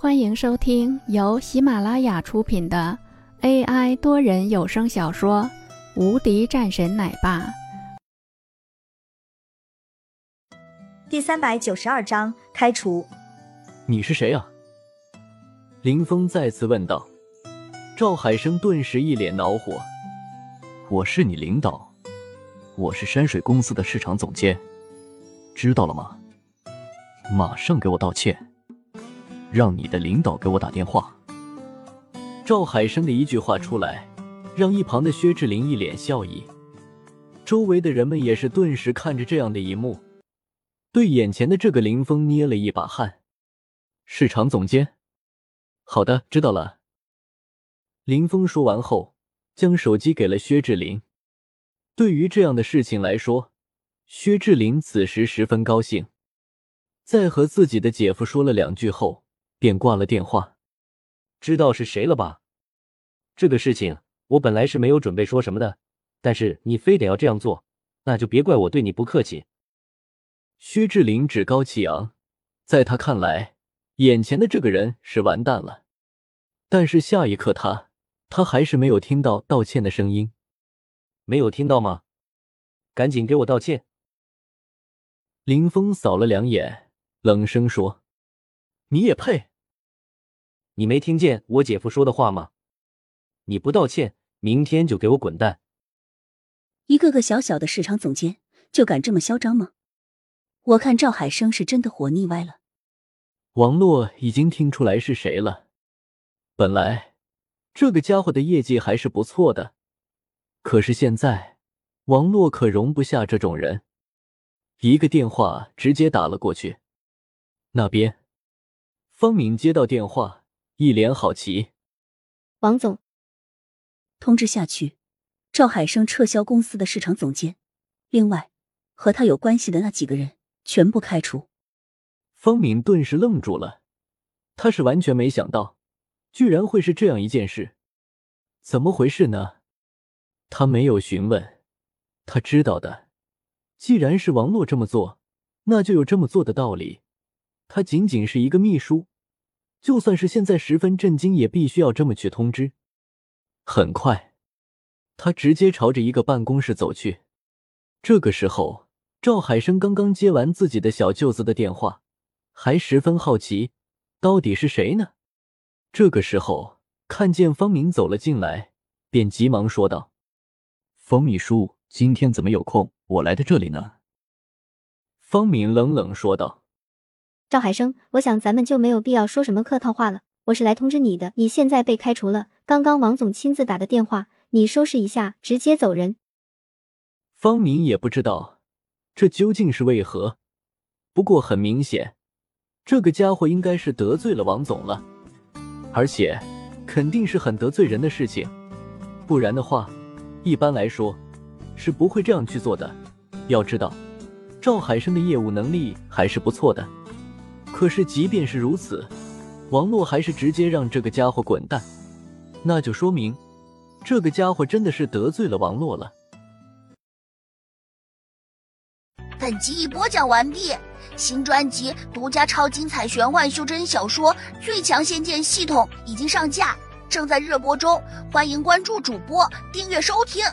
欢迎收听由喜马拉雅出品的 AI 多人有声小说《无敌战神奶爸》第三百九十二章开除。你是谁啊？林峰再次问道。赵海生顿时一脸恼火：“我是你领导，我是山水公司的市场总监，知道了吗？马上给我道歉。”让你的领导给我打电话。赵海生的一句话出来，让一旁的薛志林一脸笑意，周围的人们也是顿时看着这样的一幕，对眼前的这个林峰捏了一把汗。市场总监，好的，知道了。林峰说完后，将手机给了薛志林。对于这样的事情来说，薛志林此时十分高兴，在和自己的姐夫说了两句后。便挂了电话，知道是谁了吧？这个事情我本来是没有准备说什么的，但是你非得要这样做，那就别怪我对你不客气。薛志林趾高气扬，在他看来，眼前的这个人是完蛋了。但是下一刻，他他还是没有听到道歉的声音，没有听到吗？赶紧给我道歉！林峰扫了两眼，冷声说。你也配？你没听见我姐夫说的话吗？你不道歉，明天就给我滚蛋！一个个小小的市场总监就敢这么嚣张吗？我看赵海生是真的活腻歪了。王洛已经听出来是谁了。本来这个家伙的业绩还是不错的，可是现在王洛可容不下这种人。一个电话直接打了过去，那边。方敏接到电话，一脸好奇：“王总，通知下去，赵海生撤销公司的市场总监，另外和他有关系的那几个人全部开除。”方敏顿时愣住了，他是完全没想到，居然会是这样一件事，怎么回事呢？他没有询问，他知道的，既然是王洛这么做，那就有这么做的道理。他仅仅是一个秘书，就算是现在十分震惊，也必须要这么去通知。很快，他直接朝着一个办公室走去。这个时候，赵海生刚刚接完自己的小舅子的电话，还十分好奇，到底是谁呢？这个时候，看见方明走了进来，便急忙说道：“方秘书，今天怎么有空我来的这里呢？”方明冷冷说道。赵海生，我想咱们就没有必要说什么客套话了。我是来通知你的，你现在被开除了。刚刚王总亲自打的电话，你收拾一下，直接走人。方明也不知道这究竟是为何，不过很明显，这个家伙应该是得罪了王总了，而且肯定是很得罪人的事情，不然的话，一般来说是不会这样去做的。要知道，赵海生的业务能力还是不错的。可是，即便是如此，王洛还是直接让这个家伙滚蛋，那就说明这个家伙真的是得罪了王洛了。本集已播讲完毕，新专辑独家超精彩玄幻修真小说《最强仙剑系统》已经上架，正在热播中，欢迎关注主播，订阅收听。